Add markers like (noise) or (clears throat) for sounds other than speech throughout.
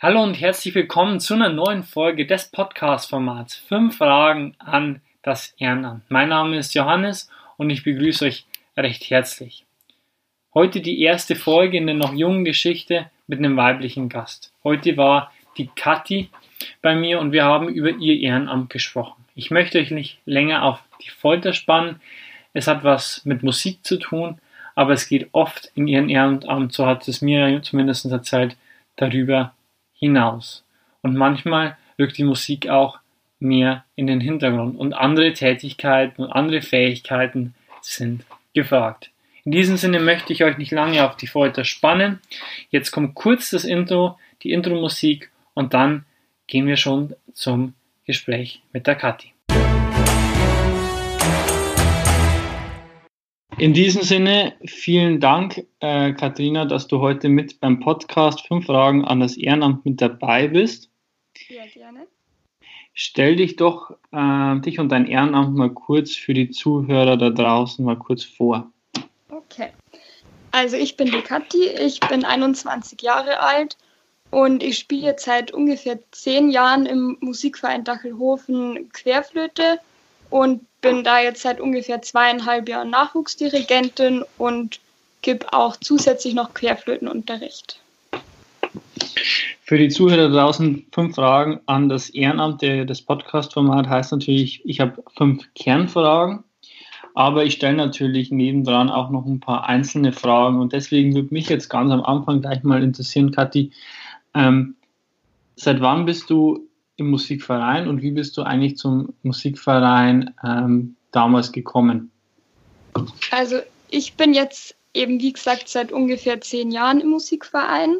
Hallo und herzlich willkommen zu einer neuen Folge des Podcast-Formats 5 Fragen an das Ehrenamt. Mein Name ist Johannes und ich begrüße euch recht herzlich. Heute die erste Folge in der noch jungen Geschichte mit einem weiblichen Gast. Heute war die Kathi bei mir und wir haben über ihr Ehrenamt gesprochen. Ich möchte euch nicht länger auf die Folter spannen. Es hat was mit Musik zu tun, aber es geht oft in ihrem Ehrenamt, so hat es mir zumindest erzählt, darüber hinaus. Und manchmal rückt die Musik auch mehr in den Hintergrund und andere Tätigkeiten und andere Fähigkeiten sind gefragt. In diesem Sinne möchte ich euch nicht lange auf die Folter spannen. Jetzt kommt kurz das Intro, die Intro-Musik und dann gehen wir schon zum Gespräch mit der Kathi. In diesem Sinne, vielen Dank, äh, Katharina, dass du heute mit beim Podcast Fünf Fragen an das Ehrenamt mit dabei bist. Ja, gerne. Stell dich doch, äh, dich und dein Ehrenamt mal kurz für die Zuhörer da draußen mal kurz vor. Okay. Also ich bin die Kathi, ich bin 21 Jahre alt und ich spiele jetzt seit ungefähr zehn Jahren im Musikverein Dachelhofen Querflöte und bin da jetzt seit ungefähr zweieinhalb Jahren Nachwuchsdirigentin und gebe auch zusätzlich noch Querflötenunterricht. Für die Zuhörer draußen fünf Fragen an das Ehrenamt. Das Podcast-Format heißt natürlich, ich habe fünf Kernfragen, aber ich stelle natürlich nebendran auch noch ein paar einzelne Fragen und deswegen würde mich jetzt ganz am Anfang gleich mal interessieren, Kathi, ähm, seit wann bist du im Musikverein und wie bist du eigentlich zum Musikverein ähm, damals gekommen? Also ich bin jetzt eben, wie gesagt, seit ungefähr zehn Jahren im Musikverein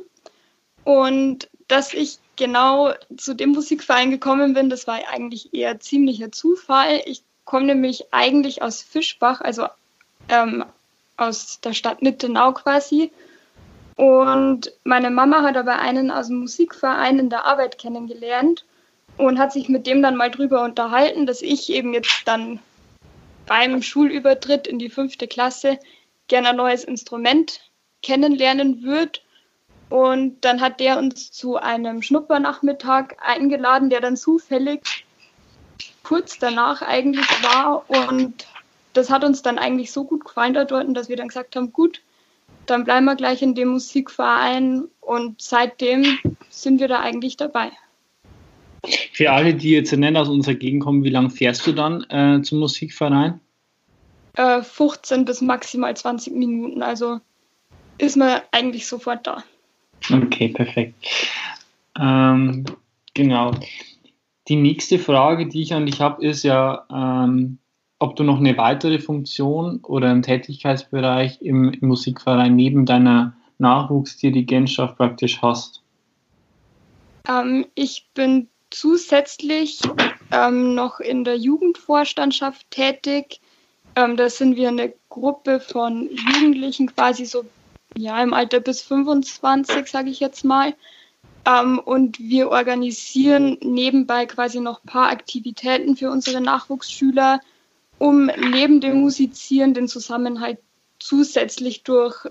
und dass ich genau zu dem Musikverein gekommen bin, das war eigentlich eher ziemlicher Zufall. Ich komme nämlich eigentlich aus Fischbach, also ähm, aus der Stadt Nittenau quasi. Und meine Mama hat aber einen aus dem Musikverein in der Arbeit kennengelernt und hat sich mit dem dann mal drüber unterhalten, dass ich eben jetzt dann beim Schulübertritt in die fünfte Klasse gerne ein neues Instrument kennenlernen würde. Und dann hat der uns zu einem Schnuppernachmittag eingeladen, der dann zufällig kurz danach eigentlich war. Und das hat uns dann eigentlich so gut gefallen dort, dass wir dann gesagt haben, gut, dann bleiben wir gleich in dem Musikverein. Und seitdem sind wir da eigentlich dabei. Für alle, die jetzt nicht aus unserer Gegend kommen, wie lange fährst du dann äh, zum Musikverein? Äh, 15 bis maximal 20 Minuten. Also ist man eigentlich sofort da. Okay, perfekt. Ähm, genau. Die nächste Frage, die ich an dich habe, ist ja, ähm, ob du noch eine weitere Funktion oder einen Tätigkeitsbereich im, im Musikverein neben deiner Nachwuchsdirigentschaft praktisch hast. Ähm, ich bin zusätzlich ähm, noch in der Jugendvorstandschaft tätig. Ähm, da sind wir eine Gruppe von Jugendlichen, quasi so ja, im Alter bis 25, sage ich jetzt mal. Ähm, und wir organisieren nebenbei quasi noch ein paar Aktivitäten für unsere Nachwuchsschüler, um neben dem Musizieren den Zusammenhalt zusätzlich durch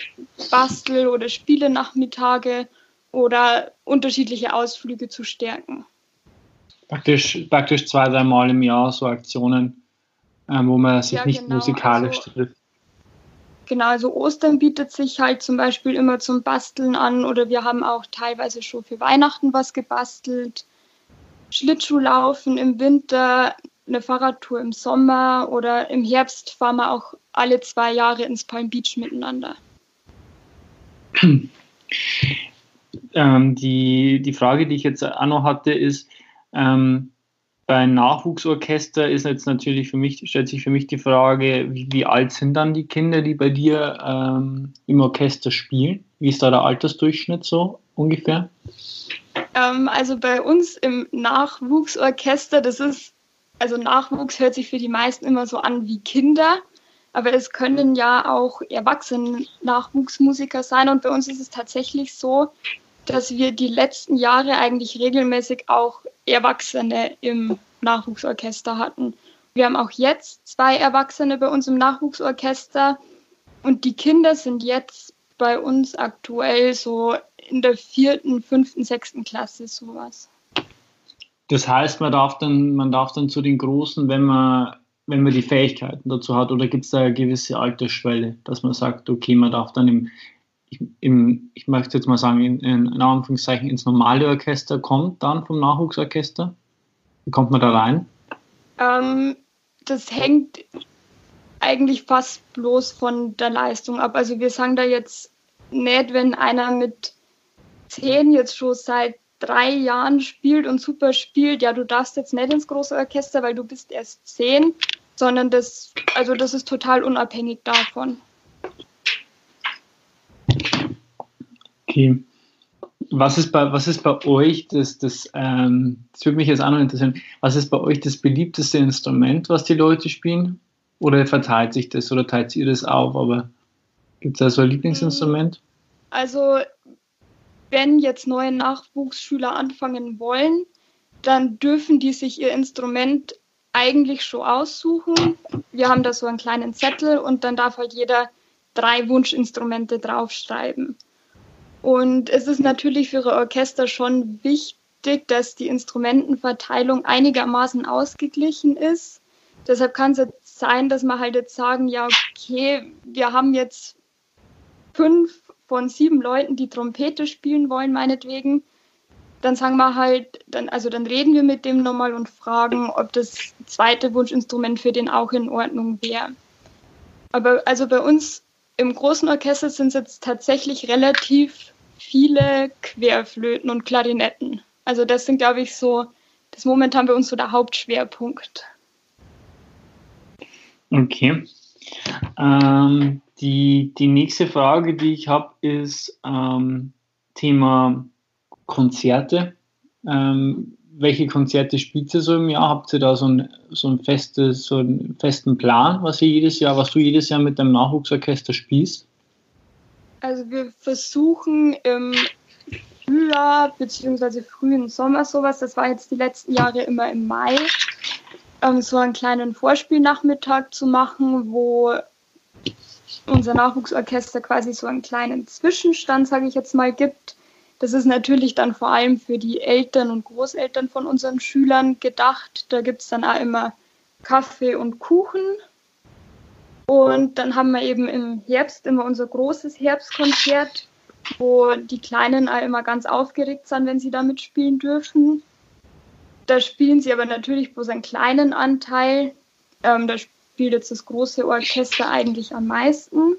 Bastel- oder Spielenachmittage oder unterschiedliche Ausflüge zu stärken praktisch, praktisch zwei, dreimal im Jahr so Aktionen, äh, wo man sich ja, nicht genau, musikalisch also, trifft. Genau, also Ostern bietet sich halt zum Beispiel immer zum Basteln an oder wir haben auch teilweise schon für Weihnachten was gebastelt. Schlittschuhlaufen im Winter, eine Fahrradtour im Sommer oder im Herbst fahren wir auch alle zwei Jahre ins Palm Beach miteinander. (clears throat) Ähm, die, die Frage, die ich jetzt auch noch hatte, ist, ähm, bei Nachwuchsorchester ist jetzt natürlich für mich, stellt sich für mich die Frage, wie, wie alt sind dann die Kinder, die bei dir ähm, im Orchester spielen? Wie ist da der Altersdurchschnitt so ungefähr? Ähm, also bei uns im Nachwuchsorchester, das ist, also Nachwuchs hört sich für die meisten immer so an wie Kinder, aber es können ja auch erwachsene Nachwuchsmusiker sein und bei uns ist es tatsächlich so, dass wir die letzten Jahre eigentlich regelmäßig auch Erwachsene im Nachwuchsorchester hatten. Wir haben auch jetzt zwei Erwachsene bei uns im Nachwuchsorchester und die Kinder sind jetzt bei uns aktuell so in der vierten, fünften, sechsten Klasse sowas. Das heißt, man darf dann, man darf dann zu den Großen, wenn man, wenn man die Fähigkeiten dazu hat, oder gibt es da eine gewisse Altersschwelle, dass man sagt, okay, man darf dann im, im ich möchte jetzt mal sagen, in, in, in Anführungszeichen ins normale Orchester kommt, dann vom Nachwuchsorchester? Wie kommt man da rein? Ähm, das hängt eigentlich fast bloß von der Leistung ab. Also wir sagen da jetzt nicht, wenn einer mit zehn jetzt schon seit drei Jahren spielt und super spielt, ja, du darfst jetzt nicht ins große Orchester, weil du bist erst zehn, sondern das, also das ist total unabhängig davon. Okay. Was ist bei, was ist bei euch das, das, ähm, das würde mich jetzt auch noch interessieren, was ist bei euch das beliebteste Instrument, was die Leute spielen? Oder verteilt sich das oder teilt ihr das auf? Aber gibt es da so ein Lieblingsinstrument? Also wenn jetzt neue Nachwuchsschüler anfangen wollen, dann dürfen die sich ihr Instrument eigentlich schon aussuchen. Wir haben da so einen kleinen Zettel und dann darf halt jeder drei Wunschinstrumente draufschreiben. Und es ist natürlich für Ihre Orchester schon wichtig, dass die Instrumentenverteilung einigermaßen ausgeglichen ist. Deshalb kann es jetzt sein, dass wir halt jetzt sagen, ja, okay, wir haben jetzt fünf von sieben Leuten, die Trompete spielen wollen, meinetwegen, dann sagen wir halt, dann, also dann reden wir mit dem nochmal und fragen, ob das zweite Wunschinstrument für den auch in Ordnung wäre. Aber also bei uns im großen Orchester sind es jetzt tatsächlich relativ viele Querflöten und Klarinetten. Also das sind, glaube ich, so, das momentan bei uns so der Hauptschwerpunkt. Okay. Ähm, die, die nächste Frage, die ich habe, ist ähm, Thema Konzerte. Ähm, welche Konzerte spielt ihr so im Jahr? Habt ihr da so, ein, so, ein festes, so einen festen Plan, was ihr jedes Jahr, was du jedes Jahr mit deinem Nachwuchsorchester spielst? Also wir versuchen im Frühjahr bzw. frühen Sommer sowas, das war jetzt die letzten Jahre immer im Mai, ähm, so einen kleinen Vorspielnachmittag zu machen, wo unser Nachwuchsorchester quasi so einen kleinen Zwischenstand, sage ich jetzt mal, gibt. Das ist natürlich dann vor allem für die Eltern und Großeltern von unseren Schülern gedacht. Da gibt es dann auch immer Kaffee und Kuchen. Und dann haben wir eben im Herbst immer unser großes Herbstkonzert, wo die Kleinen auch immer ganz aufgeregt sind, wenn sie da mitspielen dürfen. Da spielen sie aber natürlich bloß einen kleinen Anteil. Ähm, da spielt jetzt das große Orchester eigentlich am meisten.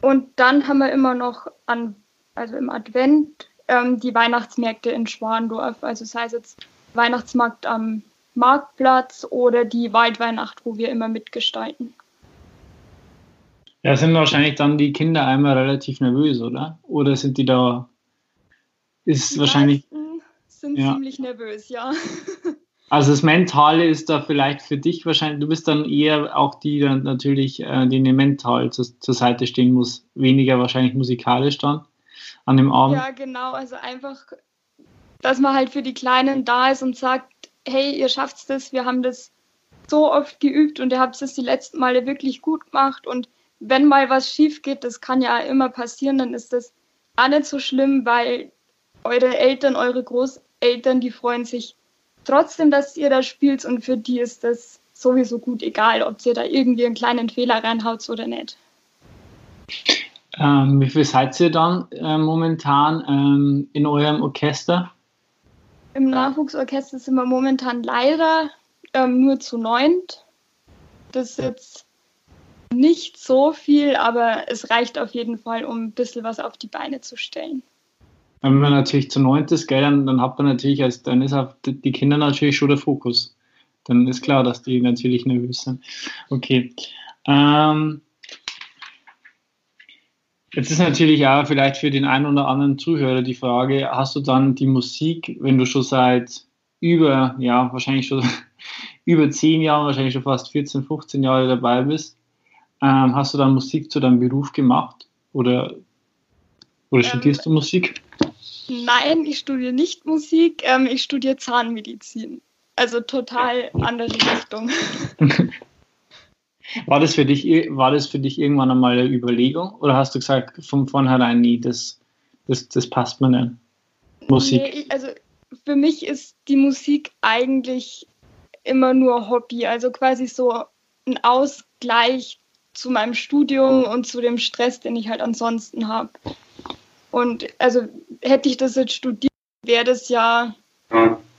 Und dann haben wir immer noch an, also im Advent ähm, die Weihnachtsmärkte in Schwandorf. Also sei es jetzt Weihnachtsmarkt am Marktplatz oder die Waldweihnacht, wo wir immer mitgestalten. Ja, sind wahrscheinlich dann die Kinder einmal relativ nervös, oder? Oder sind die da? Ist die wahrscheinlich. Sind ja. ziemlich nervös, ja. (laughs) Also das Mentale ist da vielleicht für dich wahrscheinlich, du bist dann eher auch die dann natürlich, äh, die mental zur, zur Seite stehen muss, weniger wahrscheinlich musikalisch dann an dem Abend. Ja, genau, also einfach, dass man halt für die Kleinen da ist und sagt, hey, ihr schafft das, wir haben das so oft geübt und ihr habt es die letzten Male wirklich gut gemacht und wenn mal was schief geht, das kann ja immer passieren, dann ist das auch nicht so schlimm, weil eure Eltern, eure Großeltern, die freuen sich trotzdem, dass ihr da spielt und für die ist das sowieso gut, egal ob ihr da irgendwie einen kleinen Fehler reinhaut oder nicht. Ähm, wie viel seid ihr dann äh, momentan ähm, in eurem Orchester? Im Nachwuchsorchester sind wir momentan leider ähm, nur zu neunt. Das ist jetzt nicht so viel, aber es reicht auf jeden Fall, um ein bisschen was auf die Beine zu stellen. Wenn man natürlich zu neunt ist, gell, dann, dann hat man natürlich, als, dann ist auch die Kinder natürlich schon der Fokus. Dann ist klar, dass die natürlich nervös sind. Okay. Ähm, jetzt ist natürlich auch vielleicht für den einen oder anderen Zuhörer die Frage, hast du dann die Musik, wenn du schon seit über, ja, wahrscheinlich schon (laughs) über zehn Jahren, wahrscheinlich schon fast 14, 15 Jahre dabei bist, ähm, hast du dann Musik zu deinem Beruf gemacht oder, oder ähm, studierst du Musik? Nein, ich studiere nicht Musik, ähm, ich studiere Zahnmedizin. Also total andere Richtung. (laughs) War das, für dich, war das für dich irgendwann einmal eine Überlegung oder hast du gesagt von vornherein, nie, das, das, das passt mir nicht. Musik. Nee, also für mich ist die Musik eigentlich immer nur Hobby, also quasi so ein Ausgleich zu meinem Studium und zu dem Stress, den ich halt ansonsten habe. Und also hätte ich das jetzt studiert, wäre das ja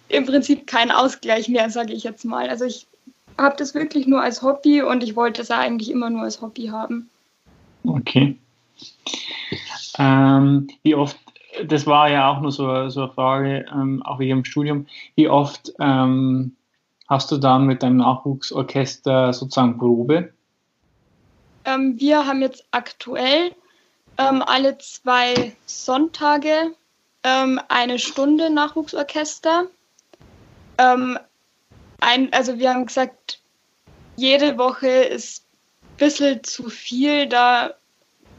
im Prinzip kein Ausgleich mehr, sage ich jetzt mal. Also ich habe das wirklich nur als Hobby und ich wollte es eigentlich immer nur als Hobby haben. Okay. Ähm, wie oft, das war ja auch nur so, so eine Frage, ähm, auch wegen dem Studium, wie oft ähm, hast du dann mit deinem Nachwuchsorchester sozusagen Probe? Ähm, wir haben jetzt aktuell ähm, alle zwei Sonntage ähm, eine Stunde Nachwuchsorchester. ein, also wir haben gesagt, jede Woche ist ein bisschen zu viel, da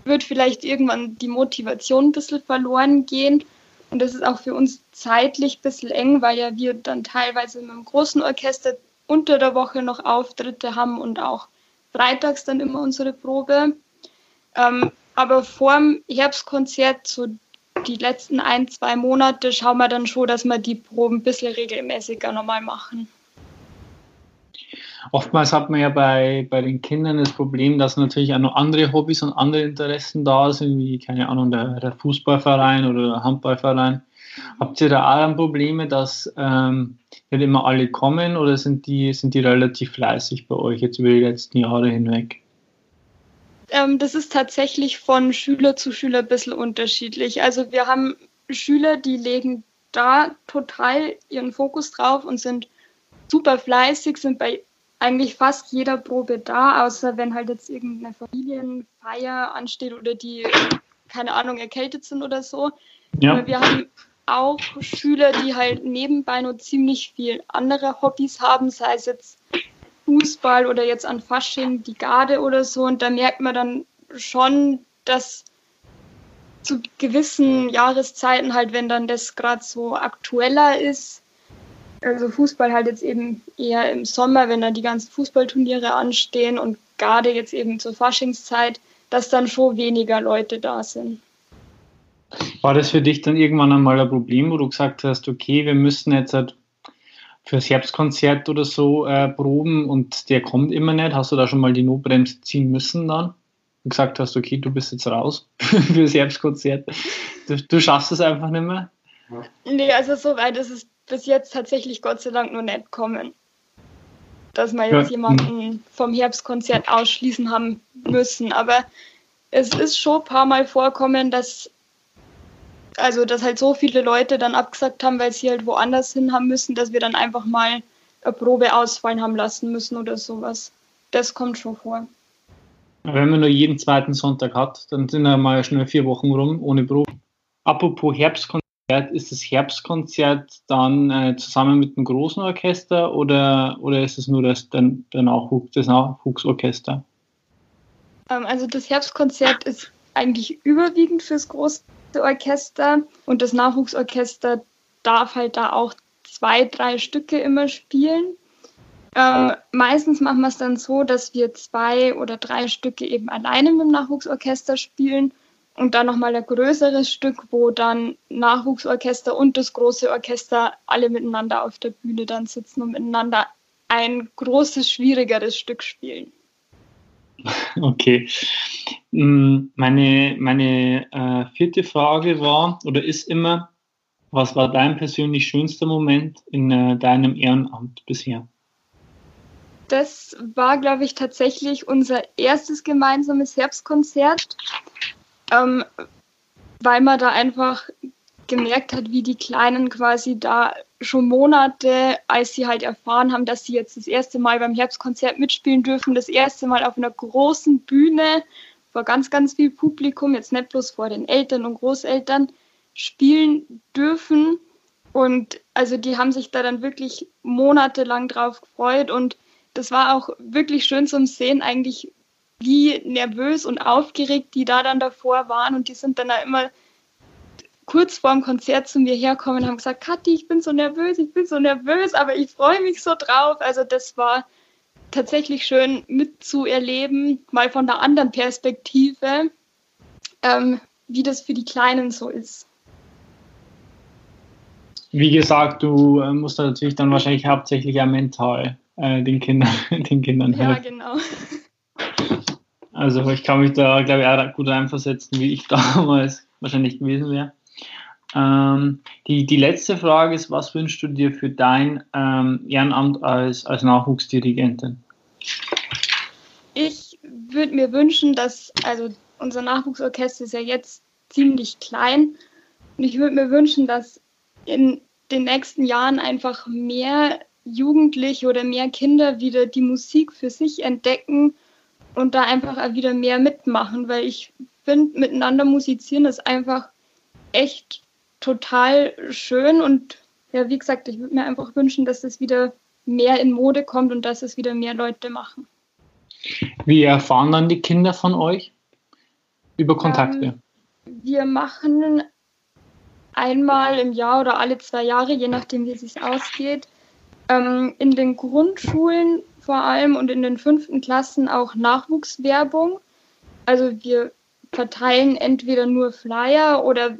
wird vielleicht irgendwann die Motivation ein bisschen verloren gehen. Und das ist auch für uns zeitlich ein bisschen eng, weil ja wir dann teilweise mit einem großen Orchester unter der Woche noch Auftritte haben und auch freitags dann immer unsere Probe. Ähm, aber vor dem Herbstkonzert, so die letzten ein, zwei Monate, schauen wir dann schon, dass wir die Proben ein bisschen regelmäßiger nochmal machen. Oftmals hat man ja bei, bei den Kindern das Problem, dass natürlich auch noch andere Hobbys und andere Interessen da sind, wie, keine Ahnung, der, der Fußballverein oder der Handballverein. Habt ihr da auch Probleme, dass ähm, nicht immer alle kommen oder sind die, sind die relativ fleißig bei euch jetzt über die letzten Jahre hinweg? Ähm, das ist tatsächlich von Schüler zu Schüler ein bisschen unterschiedlich. Also wir haben Schüler, die legen da total ihren Fokus drauf und sind super fleißig, sind bei eigentlich fast jeder Probe da, außer wenn halt jetzt irgendeine Familienfeier ansteht oder die, keine Ahnung, erkältet sind oder so. Ja. Aber wir haben auch Schüler, die halt nebenbei nur ziemlich viel andere Hobbys haben, sei es jetzt Fußball oder jetzt an Fasching die Garde oder so. Und da merkt man dann schon, dass zu gewissen Jahreszeiten halt, wenn dann das gerade so aktueller ist, also Fußball halt jetzt eben eher im Sommer, wenn dann die ganzen Fußballturniere anstehen und Garde jetzt eben zur Faschingszeit, dass dann schon weniger Leute da sind. War das für dich dann irgendwann einmal ein Problem, wo du gesagt hast, okay, wir müssen jetzt halt fürs Herbstkonzert oder so äh, proben und der kommt immer nicht? Hast du da schon mal die Notbremse ziehen müssen dann? Und gesagt hast, okay, du bist jetzt raus (laughs) fürs Herbstkonzert. Du, du schaffst es einfach nicht mehr? Nee, also so weit ist es bis jetzt tatsächlich Gott sei Dank noch nicht kommen. Dass wir jetzt ja. jemanden vom Herbstkonzert ausschließen haben müssen. Aber es ist schon ein paar Mal vorkommen, dass also dass halt so viele Leute dann abgesagt haben, weil sie halt woanders hin haben müssen, dass wir dann einfach mal eine Probe ausfallen haben lassen müssen oder sowas. Das kommt schon vor. Wenn man nur jeden zweiten Sonntag hat, dann sind ja mal schnell vier Wochen rum ohne Probe. Apropos Herbstkonzert, ist das Herbstkonzert dann äh, zusammen mit einem großen Orchester oder, oder ist es nur das, der, der Nachwuchs, das Nachwuchsorchester? Ähm, also das Herbstkonzert ist eigentlich überwiegend fürs große Orchester und das Nachwuchsorchester darf halt da auch zwei, drei Stücke immer spielen. Ähm, meistens machen wir es dann so, dass wir zwei oder drei Stücke eben alleine mit dem Nachwuchsorchester spielen und dann nochmal ein größeres Stück, wo dann Nachwuchsorchester und das große Orchester alle miteinander auf der Bühne dann sitzen und miteinander ein großes, schwierigeres Stück spielen. (laughs) Okay. Mm, meine, meine äh, vierte Frage war oder ist immer, was war dein persönlich schönster Moment in äh, deinem Ehrenamt bisher? Das war, glaube ich, tatsächlich unser erstes gemeinsames Herbstkonzert, ähm, weil man da einfach gemerkt hat, wie die Kleinen quasi da schon Monate, als sie halt erfahren haben, dass sie jetzt das erste Mal beim Herbstkonzert mitspielen dürfen, das erste Mal auf einer großen Bühne vor ganz, ganz viel Publikum, jetzt nicht bloß vor den Eltern und Großeltern, spielen dürfen. Und also die haben sich da dann wirklich monatelang drauf gefreut. Und das war auch wirklich schön zum Sehen, eigentlich wie nervös und aufgeregt die da dann davor waren. Und die sind dann da immer kurz vor dem Konzert zu mir herkommen und haben gesagt, Kathi, ich bin so nervös, ich bin so nervös, aber ich freue mich so drauf. Also das war tatsächlich schön mitzuerleben, mal von der anderen Perspektive, ähm, wie das für die Kleinen so ist. Wie gesagt, du äh, musst natürlich dann wahrscheinlich hauptsächlich ja mental äh, den Kindern, (laughs) den Kindern helfen. Ja, genau. Also ich kann mich da, glaube ich, auch gut reinversetzen, wie ich (laughs) damals wahrscheinlich gewesen wäre. Ähm, die, die letzte Frage ist, was wünschst du dir für dein ähm, Ehrenamt als, als Nachwuchsdirigentin? Ich würde mir wünschen, dass, also unser Nachwuchsorchester ist ja jetzt ziemlich klein und ich würde mir wünschen, dass in den nächsten Jahren einfach mehr Jugendliche oder mehr Kinder wieder die Musik für sich entdecken und da einfach wieder mehr mitmachen, weil ich finde, miteinander musizieren ist einfach echt total schön und ja, wie gesagt, ich würde mir einfach wünschen, dass es wieder mehr in Mode kommt und dass es wieder mehr Leute machen. Wie erfahren dann die Kinder von euch? Über Kontakte? Ähm, wir machen einmal im Jahr oder alle zwei Jahre, je nachdem, wie es sich ausgeht, ähm, in den Grundschulen vor allem und in den fünften Klassen auch Nachwuchswerbung. Also wir verteilen entweder nur Flyer oder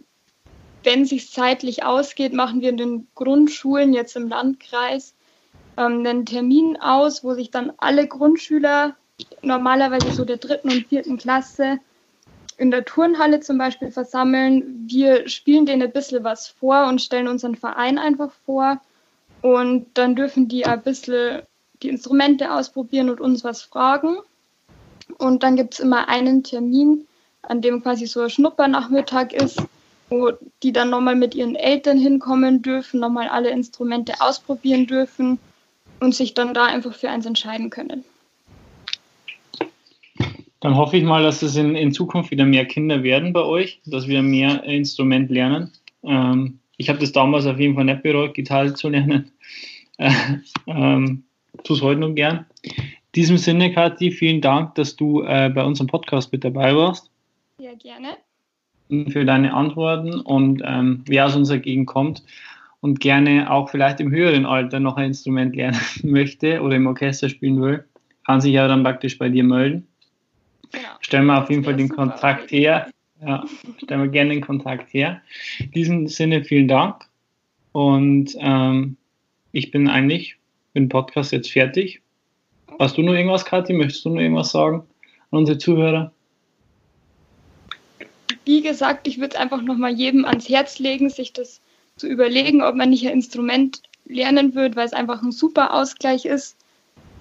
wenn es sich zeitlich ausgeht, machen wir in den Grundschulen jetzt im Landkreis ähm, einen Termin aus, wo sich dann alle Grundschüler normalerweise so der dritten und vierten Klasse in der Turnhalle zum Beispiel versammeln. Wir spielen denen ein bisschen was vor und stellen unseren Verein einfach vor. Und dann dürfen die ein bisschen die Instrumente ausprobieren und uns was fragen. Und dann gibt es immer einen Termin, an dem quasi so ein Schnuppernachmittag ist, wo die dann nochmal mit ihren Eltern hinkommen dürfen, nochmal alle Instrumente ausprobieren dürfen und sich dann da einfach für eins entscheiden können. Dann hoffe ich mal, dass es in, in Zukunft wieder mehr Kinder werden bei euch, dass wir mehr Instrument lernen. Ähm, ich habe das damals auf jeden Fall nicht bereut, Gitarre zu lernen. Äh, (laughs) ähm, Tue es heute noch gern. In diesem Sinne, Kathi, vielen Dank, dass du äh, bei unserem Podcast mit dabei warst. Ja, gerne. Für deine Antworten und ähm, wer aus unserer Gegend kommt und gerne auch vielleicht im höheren Alter noch ein Instrument lernen (laughs) möchte oder im Orchester spielen will, kann sich ja dann praktisch bei dir melden. Genau. Stellen wir auf jeden Fall den super. Kontakt her. Ja, stellen wir gerne den Kontakt her. In diesem Sinne vielen Dank. Und ähm, ich bin eigentlich mit dem Podcast jetzt fertig. Hast du noch irgendwas, Kathi? Möchtest du noch irgendwas sagen an unsere Zuhörer? Wie gesagt, ich würde es einfach nochmal jedem ans Herz legen, sich das zu überlegen, ob man nicht ein Instrument lernen wird, weil es einfach ein super Ausgleich ist,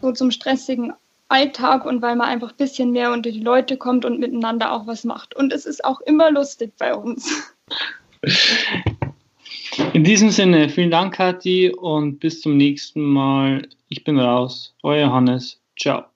so zum stressigen Alltag und weil man einfach ein bisschen mehr unter die Leute kommt und miteinander auch was macht. Und es ist auch immer lustig bei uns. In diesem Sinne, vielen Dank, Kathi, und bis zum nächsten Mal. Ich bin raus. Euer Hannes. Ciao.